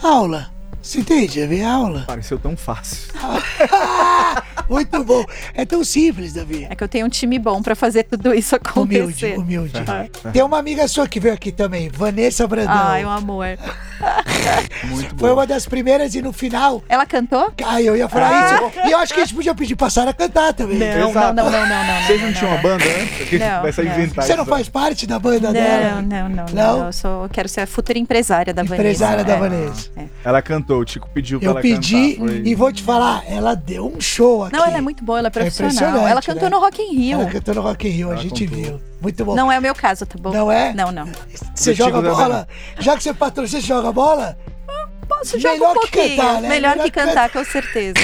[SPEAKER 3] Aula. Você entende? É ver aula.
[SPEAKER 2] Pareceu tão fácil. [laughs]
[SPEAKER 3] Muito bom. É tão simples, Davi.
[SPEAKER 4] É que eu tenho um time bom para fazer tudo isso
[SPEAKER 3] Humilde,
[SPEAKER 4] acontecer.
[SPEAKER 3] humilde.
[SPEAKER 4] Ah.
[SPEAKER 3] Tem uma amiga sua que veio aqui também, Vanessa Brandão.
[SPEAKER 4] Ai, um amor. [laughs]
[SPEAKER 2] Muito
[SPEAKER 3] Foi uma das primeiras e no final.
[SPEAKER 4] Ela cantou?
[SPEAKER 3] Ai, eu ia falar isso. E eu acho que a gente podia pedir pra Sara cantar também.
[SPEAKER 4] Não, não, não, não, não, não.
[SPEAKER 2] Vocês não
[SPEAKER 4] não,
[SPEAKER 2] tinham uma banda antes?
[SPEAKER 4] Não,
[SPEAKER 2] vai sair
[SPEAKER 4] não.
[SPEAKER 2] inventar
[SPEAKER 3] Você não faz parte da banda dela?
[SPEAKER 4] Não, não, não,
[SPEAKER 3] Não?
[SPEAKER 4] não. Eu, sou, eu quero ser a futura empresária da
[SPEAKER 3] Empresária
[SPEAKER 4] Vanessa.
[SPEAKER 3] da
[SPEAKER 4] É.
[SPEAKER 3] Vanessa.
[SPEAKER 2] Ela cantou, o Tico pediu pra
[SPEAKER 3] Eu
[SPEAKER 2] ela
[SPEAKER 3] pedi
[SPEAKER 2] cantar. foi-
[SPEAKER 3] e vou te falar, ela deu um show aqui.
[SPEAKER 4] Não, ela é muito boa, ela é profissional.
[SPEAKER 3] impressionante,
[SPEAKER 4] ela cantou
[SPEAKER 3] né?
[SPEAKER 4] no Rock in Rio.
[SPEAKER 3] Ela cantou no Rock in Rio, a
[SPEAKER 2] Ela
[SPEAKER 3] gente
[SPEAKER 2] contou.
[SPEAKER 3] viu. Muito bom.
[SPEAKER 4] Não é o meu caso, tá bom?
[SPEAKER 3] Não é?
[SPEAKER 4] Não, não.
[SPEAKER 3] Você joga bola? Já que você patrocina, você joga bola?
[SPEAKER 4] Posso jogar
[SPEAKER 3] Melhor
[SPEAKER 4] um
[SPEAKER 3] que
[SPEAKER 4] pouquinho.
[SPEAKER 3] cantar, né?
[SPEAKER 4] Melhor,
[SPEAKER 3] Melhor
[SPEAKER 4] que
[SPEAKER 3] que
[SPEAKER 4] cantar, com certeza.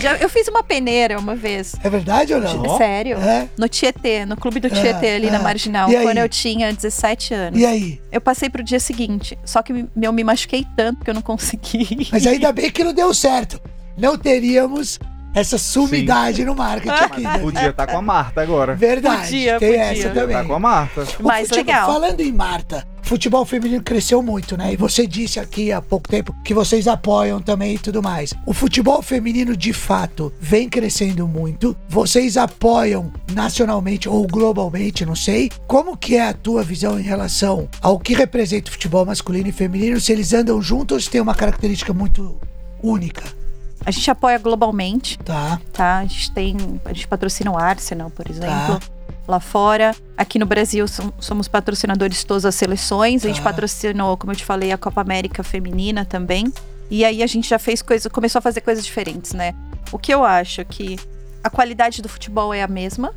[SPEAKER 4] Já, eu fiz uma peneira uma vez.
[SPEAKER 3] É verdade ou não?
[SPEAKER 4] Sério?
[SPEAKER 3] É?
[SPEAKER 4] No Tietê, no clube do Tietê, ali na
[SPEAKER 3] é.
[SPEAKER 4] Marginal,
[SPEAKER 3] E aí?
[SPEAKER 4] quando eu tinha 17 anos.
[SPEAKER 3] E aí?
[SPEAKER 4] Eu passei pro dia seguinte, só que eu me machuquei tanto que eu não consegui.
[SPEAKER 3] Mas ainda bem que não deu certo. Não teríamos essa sumidade no marketing aqui. [laughs] né?
[SPEAKER 2] Podia estar com a Marta agora.
[SPEAKER 3] Verdade,
[SPEAKER 4] Podia,
[SPEAKER 3] tem
[SPEAKER 4] podia.
[SPEAKER 3] essa
[SPEAKER 2] Podia
[SPEAKER 3] também.
[SPEAKER 2] estar com a Marta.
[SPEAKER 3] O
[SPEAKER 4] Mais
[SPEAKER 3] futebol-
[SPEAKER 4] legal.
[SPEAKER 3] Falando em Marta, futebol feminino cresceu muito, né? E você disse aqui há pouco tempo que vocês apoiam também e tudo mais. O futebol feminino, de fato, vem crescendo muito. Vocês apoiam nacionalmente ou globalmente, não sei. Como que é a tua visão em relação ao que representa o futebol masculino e feminino? Se eles andam juntos ou se tem uma característica muito única,
[SPEAKER 4] A gente apoia globalmente,
[SPEAKER 3] tá?
[SPEAKER 4] tá? A gente tem. A gente patrocina o Arsenal, por exemplo.
[SPEAKER 3] Tá.
[SPEAKER 4] Lá fora. Aqui no Brasil som- somos patrocinadores de todas as seleções. A gente
[SPEAKER 3] Tá.
[SPEAKER 4] patrocinou, como eu te falei, a Copa América Feminina também. E aí a gente já fez coisa, começou a fazer coisas diferentes, né? O que eu acho que a qualidade do futebol é a mesma,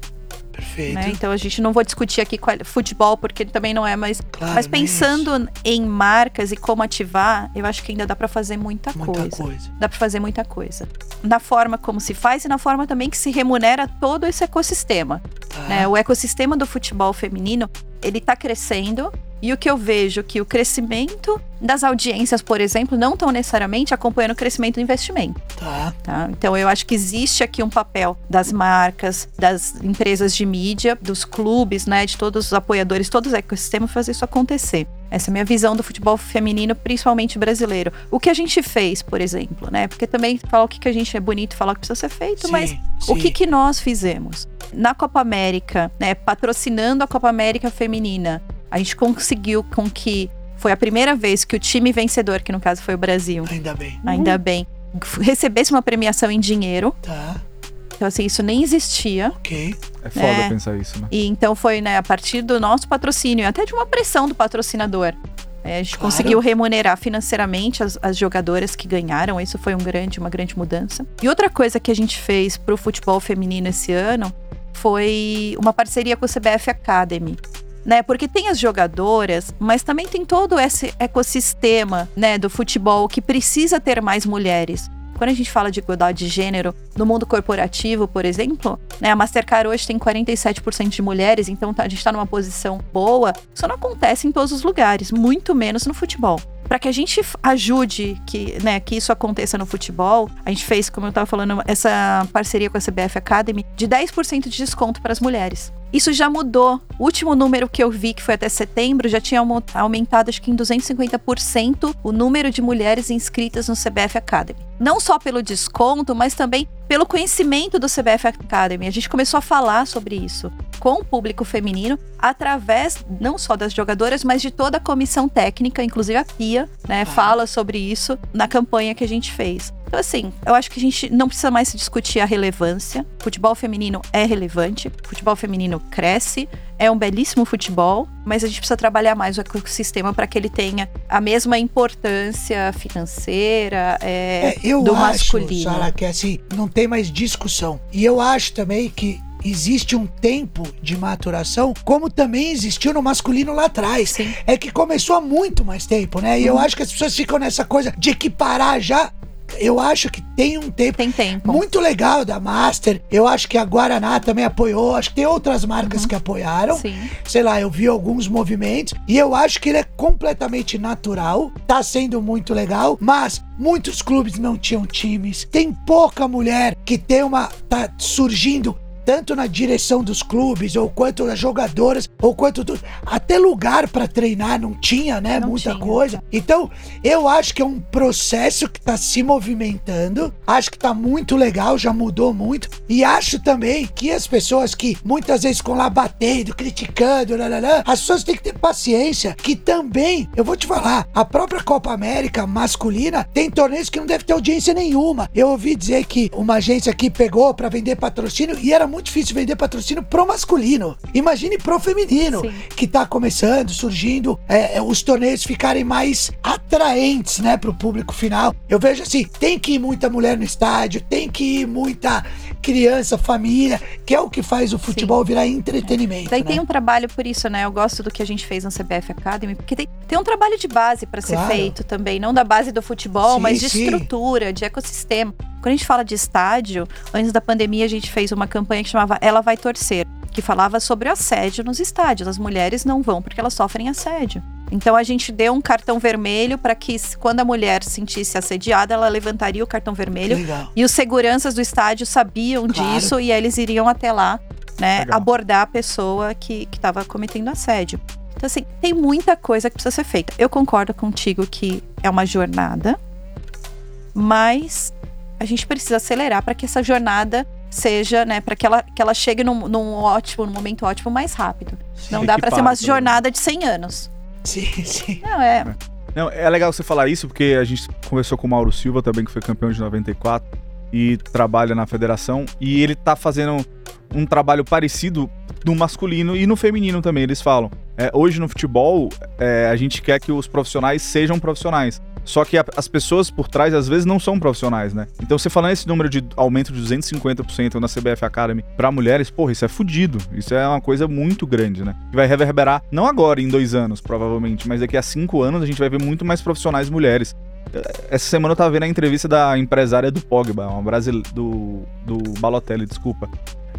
[SPEAKER 3] Perfeito.
[SPEAKER 4] né? Então a gente não vou discutir aqui qual- futebol, porque também não é, mas,
[SPEAKER 3] Claro,
[SPEAKER 4] mas
[SPEAKER 3] é
[SPEAKER 4] pensando em marcas e como ativar, eu acho que ainda dá pra fazer muita,
[SPEAKER 3] Muita
[SPEAKER 4] coisa.
[SPEAKER 3] coisa.
[SPEAKER 4] Dá pra fazer muita coisa. Na forma como se faz e na forma também que se remunera todo esse ecossistema.
[SPEAKER 3] Tá?
[SPEAKER 4] né? O ecossistema do futebol feminino, ele tá crescendo. E o que eu vejo que o crescimento das audiências, por exemplo, não estão necessariamente acompanhando o crescimento do investimento.
[SPEAKER 3] Tá.
[SPEAKER 4] Tá? Então eu acho que existe aqui um papel das marcas, das empresas de mídia, dos clubes, né, de todos os apoiadores, todo o ecossistema fazer isso acontecer. Essa é a minha visão do futebol feminino, principalmente brasileiro. O que a gente fez, por exemplo, né? Porque também falar o que, que a gente é bonito, falar o que precisa ser feito,
[SPEAKER 3] Sim,
[SPEAKER 4] mas o
[SPEAKER 3] sim.
[SPEAKER 4] que, que nós fizemos? Na Copa América, né, patrocinando a Copa América Feminina, a gente conseguiu com que foi a primeira vez que o time vencedor, que no caso foi o Brasil,
[SPEAKER 3] Ainda bem.
[SPEAKER 4] ainda bem, recebesse uma premiação em dinheiro.
[SPEAKER 3] Tá.
[SPEAKER 4] Então, assim, isso nem existia.
[SPEAKER 3] Ok.
[SPEAKER 2] É foda
[SPEAKER 4] É.
[SPEAKER 2] pensar isso, né?
[SPEAKER 4] E então foi, né, a partir do nosso patrocínio, até de uma pressão do patrocinador. É, a gente
[SPEAKER 3] Claro.
[SPEAKER 4] conseguiu remunerar financeiramente as, as jogadoras que ganharam. Isso foi um grande, uma grande mudança. E outra coisa que a gente fez pro futebol feminino esse ano foi uma parceria com o CBF Academy. Né, porque tem as jogadoras, mas também tem todo esse ecossistema, né, do futebol que precisa ter mais mulheres. Quando a gente fala de igualdade de gênero no mundo corporativo, por exemplo, né, a Mastercard hoje tem 47% de mulheres, então tá- a gente está numa posição boa. Isso não acontece em todos os lugares, muito menos no futebol. Para que a gente ajude que, né, que isso aconteça no futebol, a gente fez, como eu estava falando, essa parceria com a CBF Academy de 10% de desconto para as mulheres. Isso já mudou. O último número que eu vi, que foi até setembro, já tinha aumentado, acho que em 250% o número de mulheres inscritas no CBF Academy. Não só pelo desconto, mas também pelo conhecimento do CBF Academy. A gente começou a falar sobre isso com o público feminino através não só das jogadoras, mas de toda a comissão técnica, inclusive a Pia, né, fala sobre isso na campanha que a gente fez. Então, assim, eu acho que a gente não precisa mais discutir a relevância. Futebol feminino é relevante, futebol feminino cresce, é um belíssimo futebol, mas a gente precisa trabalhar mais o ecossistema para que ele tenha a mesma importância financeira é,
[SPEAKER 3] É, eu
[SPEAKER 4] do
[SPEAKER 3] acho,
[SPEAKER 4] masculino.
[SPEAKER 3] Sara, que assim, não tem mais discussão. E eu acho também que existe um tempo de maturação, como também existiu no masculino lá atrás.
[SPEAKER 4] Sim.
[SPEAKER 3] É que começou há muito mais tempo, né? E eu acho que as pessoas ficam nessa coisa de equiparar já. Eu acho que tem um tempo
[SPEAKER 4] Tem tempo.
[SPEAKER 3] muito legal da Master. Eu acho que a Guaraná também apoiou. Acho que tem outras marcas que apoiaram.
[SPEAKER 4] Sim.
[SPEAKER 3] Sei lá, eu vi alguns movimentos e eu acho que ele é completamente natural. Tá sendo muito legal, mas muitos clubes não tinham times. Tem pouca mulher que tem uma tá surgindo tanto na direção dos clubes, ou quanto as jogadoras, ou quanto do- até lugar pra treinar não tinha, né?
[SPEAKER 4] Não
[SPEAKER 3] Muita
[SPEAKER 4] tinha.
[SPEAKER 3] coisa. Então, eu acho que é um processo que tá se movimentando. Acho que tá muito legal, já mudou muito. E acho também que as pessoas que muitas vezes ficam lá batendo, criticando, lalala, as pessoas têm que ter paciência. Que também, eu vou te falar, a própria Copa América masculina tem torneios que não deve ter audiência nenhuma. Eu ouvi dizer que uma agência aqui pegou pra vender patrocínio e era muito difícil vender patrocínio pro masculino. Imagine pro feminino,
[SPEAKER 4] Sim.
[SPEAKER 3] que tá começando, surgindo, é, é, os torneios ficarem mais atraentes, né, pro público final. Eu vejo assim, tem que ir muita mulher no estádio, tem que ir muita criança, família, que é o que faz o futebol virar entretenimento.
[SPEAKER 4] Daí
[SPEAKER 3] né?
[SPEAKER 4] tem um trabalho por isso, né? Eu gosto do que a gente fez na CBF Academy, porque tem, tem um trabalho de base para ser
[SPEAKER 3] Claro.
[SPEAKER 4] feito também, não da base do futebol,
[SPEAKER 3] Sim,
[SPEAKER 4] mas de
[SPEAKER 3] sim.
[SPEAKER 4] estrutura, de ecossistema. Quando a gente fala de estádio, antes da pandemia a gente fez uma campanha que chamava Ela Vai Torcer, que falava sobre o assédio nos estádios. As mulheres não vão porque elas sofrem assédio. Então a gente deu um cartão vermelho para que quando a mulher se sentisse assediada, ela levantaria o cartão vermelho
[SPEAKER 3] Legal.
[SPEAKER 4] e os seguranças do estádio sabiam
[SPEAKER 3] Claro.
[SPEAKER 4] disso e eles iriam até lá, né,
[SPEAKER 2] Legal.
[SPEAKER 4] abordar a pessoa que estava cometendo assédio. Então, assim, tem muita coisa que precisa ser feita. Eu concordo contigo que é uma jornada, mas a gente precisa acelerar para que essa jornada seja, né, para que ela, que ela chegue num, num ótimo, num momento ótimo mais rápido. Não dá para ser uma jornada de 100 anos.
[SPEAKER 3] Sim, sim.
[SPEAKER 4] Não, é.
[SPEAKER 2] Não, é legal você falar isso, porque a gente conversou com o Mauro Silva também, que foi campeão de 94 e trabalha na federação. E ele tá fazendo um trabalho parecido no masculino e no feminino também, eles falam. É, hoje no futebol, é, a gente quer que os profissionais sejam profissionais. Só que a- as pessoas por trás, às vezes, não são profissionais, né? Então, você falando esse número de aumento de 250% na CBF Academy pra mulheres, porra, isso é fudido. Isso é uma coisa muito grande, né? Que vai reverberar, não agora, em dois anos, provavelmente, mas daqui a cinco anos a gente vai ver muito mais profissionais mulheres. Essa semana eu tava vendo a entrevista da empresária do Pogba, uma brasile... do, do Balotelli, desculpa.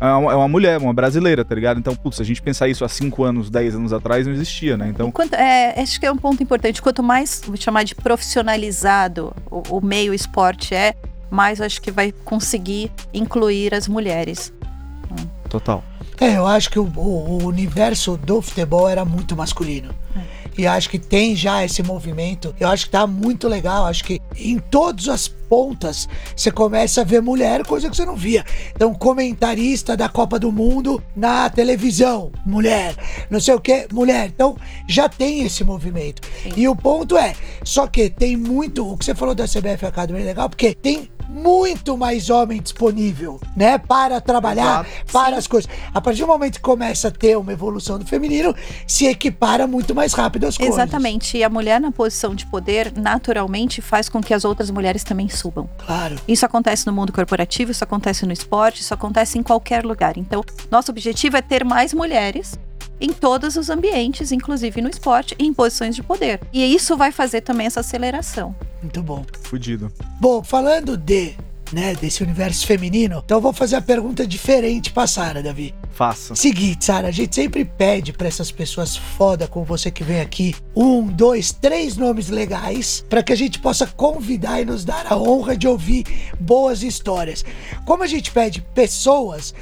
[SPEAKER 2] É uma, é uma mulher, uma brasileira, tá ligado? Então, putz, se a gente pensar isso há 5 anos, 10 anos atrás, não existia, né? Então,
[SPEAKER 4] Quanto- é, acho que é um ponto importante. Quanto mais, vou chamar de profissionalizado o, o meio esporte é, mais acho que vai conseguir incluir as mulheres.
[SPEAKER 2] total.
[SPEAKER 3] É, eu acho que o, o- o universo do futebol era muito masculino. E acho que tem já esse movimento. Eu acho que tá muito legal. Acho que em todas as pontas você começa a ver mulher, coisa que você não via. Então, comentarista da Copa do Mundo na televisão, mulher. Não sei o que, mulher. Então, já tem esse movimento. E o ponto é, só que tem muito. O que você falou da CBF Academy é legal, porque tem muito mais homem disponível, né? Para trabalhar,
[SPEAKER 2] Exato.
[SPEAKER 3] para as coisas. A partir do momento que começa a ter uma evolução do feminino, se equipara muito mais rápido as coisas.
[SPEAKER 4] Exatamente. E a mulher na posição de poder, naturalmente, faz com que as outras mulheres também subam.
[SPEAKER 3] Claro.
[SPEAKER 4] Isso acontece no mundo corporativo, isso acontece no esporte, isso acontece em qualquer lugar. Então, nosso objetivo é ter mais mulheres em todos os ambientes, inclusive no esporte, em posições de poder. E isso vai fazer também essa aceleração.
[SPEAKER 3] Muito bom.
[SPEAKER 2] Fudido.
[SPEAKER 3] Bom, falando de, né, desse universo feminino, então eu vou fazer a pergunta diferente pra Sara, Davi.
[SPEAKER 2] Faça.
[SPEAKER 3] Seguinte, Sara, a gente sempre pede pra essas pessoas foda como você que vem aqui, um, dois, três nomes legais pra que a gente possa convidar e nos dar a honra de ouvir boas histórias. Como a gente pede pessoas,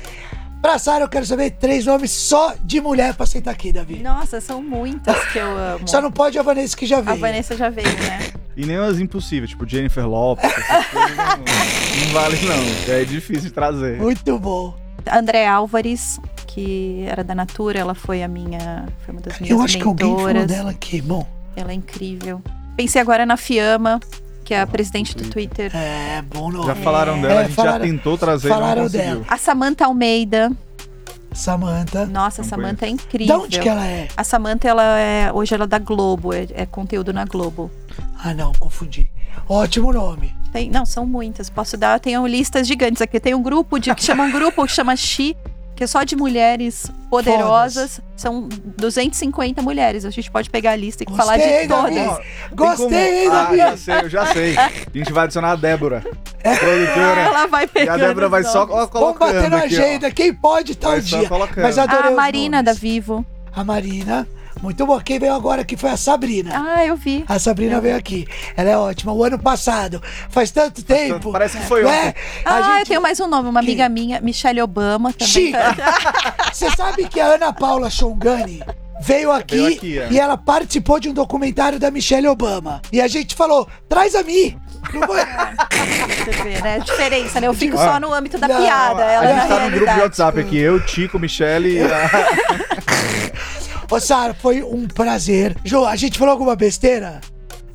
[SPEAKER 3] pra Sara eu quero saber três nomes só de mulher pra sentar aqui, Davi.
[SPEAKER 4] Nossa, são muitas que eu amo.
[SPEAKER 3] Só não pode a Vanessa que já
[SPEAKER 4] A
[SPEAKER 3] veio.
[SPEAKER 4] Vanessa já veio, né?
[SPEAKER 2] E nem as impossíveis, tipo Jennifer Lopes, essas coisas não, não vale não. É difícil trazer.
[SPEAKER 3] Muito bom.
[SPEAKER 4] André Álvares, que era da Natura, ela foi a minha. Foi uma das minhas
[SPEAKER 3] Eu acho que alguém falou
[SPEAKER 4] mentoras.
[SPEAKER 3] dela aqui. Bom,
[SPEAKER 4] Ela é incrível. Pensei agora na Fiamma, que é a presidente do Twitter.
[SPEAKER 3] é bom nome.
[SPEAKER 2] Já falaram dela,
[SPEAKER 3] É,
[SPEAKER 2] a gente
[SPEAKER 3] falaram-
[SPEAKER 2] já tentou trazer não
[SPEAKER 3] falaram dela.
[SPEAKER 4] A Samantha Almeida.
[SPEAKER 3] Samantha.
[SPEAKER 4] Nossa, a Samantha é
[SPEAKER 3] De
[SPEAKER 4] incrível.
[SPEAKER 3] onde que ela é?
[SPEAKER 4] A Samantha, ela é. Hoje ela é da Globo, é, é conteúdo na Globo.
[SPEAKER 3] Ah, não, confundi. Ótimo nome.
[SPEAKER 4] Tem, não, são muitas. Posso dar, tem listas gigantes aqui. Tem um grupo de que chama um grupo que chama Xi, que é só de mulheres poderosas. São 250 mulheres. A gente pode pegar a lista e
[SPEAKER 3] Gostei,
[SPEAKER 4] falar de todas.
[SPEAKER 3] Gostei, hein,
[SPEAKER 2] como- Ah,
[SPEAKER 3] Davi?
[SPEAKER 2] já sei, eu já sei. A gente vai adicionar a Débora, produtora. [laughs]
[SPEAKER 4] Ela vai
[SPEAKER 2] E
[SPEAKER 4] pegar.
[SPEAKER 2] a Débora vai só
[SPEAKER 3] Vamos
[SPEAKER 2] colocando
[SPEAKER 3] bater na
[SPEAKER 2] aqui, ó.
[SPEAKER 3] agenda. Quem pode tal
[SPEAKER 2] Vai só
[SPEAKER 3] dia.
[SPEAKER 2] colocando.
[SPEAKER 3] Mas adorei
[SPEAKER 4] A
[SPEAKER 3] os
[SPEAKER 4] Marina da
[SPEAKER 3] nomes.
[SPEAKER 4] Vivo.
[SPEAKER 3] A Marina. Muito bom. Quem veio agora aqui foi a Sabrina.
[SPEAKER 4] Ah, eu vi.
[SPEAKER 3] A Sabrina veio aqui. Ela é ótima. O ano passado. Faz tanto tempo.
[SPEAKER 2] Parece que foi
[SPEAKER 3] né?
[SPEAKER 2] ontem.
[SPEAKER 3] A
[SPEAKER 4] Ah, eu
[SPEAKER 3] gente-
[SPEAKER 4] tenho mais um nome, uma amiga minha, Michelle Obama também.
[SPEAKER 3] Chique. [laughs] Você sabe que a Ana Paula Chongani veio aqui,
[SPEAKER 2] Veio aqui, é.
[SPEAKER 3] e ela participou de um documentário da Michelle Obama. E a gente falou, traz a mim. Não foi? [laughs]
[SPEAKER 4] Você vê, né? A diferença, né? Eu fico só no âmbito da
[SPEAKER 3] não,
[SPEAKER 4] piada.
[SPEAKER 2] A
[SPEAKER 4] Ela
[SPEAKER 2] gente
[SPEAKER 4] na
[SPEAKER 2] tá no grupo de. WhatsApp aqui, eu, Tico, Michele e a... [laughs]
[SPEAKER 3] Ô, Sara, foi um prazer. Jô, a gente falou alguma besteira?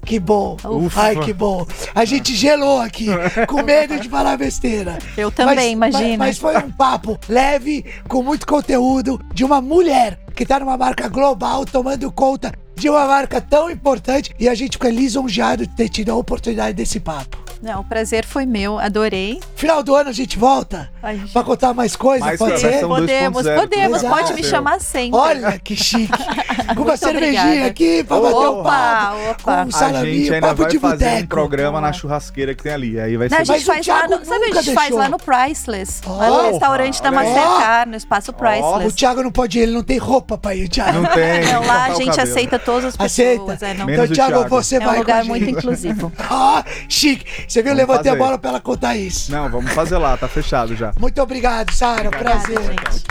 [SPEAKER 3] Que bom.
[SPEAKER 2] Ufa.
[SPEAKER 3] Ai, que bom. A gente gelou aqui, com medo de falar besteira.
[SPEAKER 4] Eu também,
[SPEAKER 3] Mas-
[SPEAKER 4] imagina.
[SPEAKER 3] Mas, mas foi um papo leve, com muito conteúdo, de uma mulher que tá numa marca global, tomando conta de uma marca tão importante. E a gente fica lisonjeado de ter tido a oportunidade desse papo.
[SPEAKER 4] Não, o prazer foi meu, adorei.
[SPEAKER 3] Final do ano a gente volta
[SPEAKER 4] gente-
[SPEAKER 3] pra contar mais coisas,
[SPEAKER 2] Mais
[SPEAKER 3] pode ser?
[SPEAKER 4] Podemos,
[SPEAKER 2] 2.0,
[SPEAKER 4] podemos,
[SPEAKER 3] tudo
[SPEAKER 4] pode me chamar sempre.
[SPEAKER 3] Olha que chique. [laughs] Com uma cervejinha
[SPEAKER 4] obrigada.
[SPEAKER 3] aqui pra bater um
[SPEAKER 4] Opa,
[SPEAKER 3] papo.
[SPEAKER 4] opa.
[SPEAKER 3] Com um
[SPEAKER 2] A gente ainda
[SPEAKER 3] papo
[SPEAKER 2] vai
[SPEAKER 3] de
[SPEAKER 2] fazer um
[SPEAKER 3] boteco.
[SPEAKER 2] programa na churrasqueira que tem ali. Aí vai
[SPEAKER 4] Não, a
[SPEAKER 2] ser...
[SPEAKER 4] gente
[SPEAKER 3] o
[SPEAKER 4] faz lá no, sabe, a gente faz lá no Priceless, lá
[SPEAKER 3] Oh,
[SPEAKER 4] no restaurante da
[SPEAKER 2] olha aí.
[SPEAKER 4] Mastercard, no espaço
[SPEAKER 3] O
[SPEAKER 4] Priceless.
[SPEAKER 3] Thiago não pode ir, ele não tem roupa pra ir, Thiago.
[SPEAKER 2] Não tem.
[SPEAKER 4] Não, lá a
[SPEAKER 2] o
[SPEAKER 4] gente aceita todas as
[SPEAKER 3] Aceita?
[SPEAKER 4] pessoas. É, não,
[SPEAKER 2] Menos
[SPEAKER 3] Então,
[SPEAKER 2] o
[SPEAKER 3] Thiago, você
[SPEAKER 4] é
[SPEAKER 3] vai
[SPEAKER 4] um
[SPEAKER 3] com a
[SPEAKER 4] lugar muito inclusivo. [laughs]
[SPEAKER 3] Ah, chique. Você viu?
[SPEAKER 2] Vamos
[SPEAKER 3] Levantei a
[SPEAKER 2] fazer.
[SPEAKER 3] bola pra ela contar isso.
[SPEAKER 2] Não, vamos fazer lá, tá fechado já.
[SPEAKER 3] Muito obrigado, Sara. Prazer.
[SPEAKER 4] gente.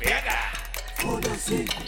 [SPEAKER 1] Pega! Foda-se!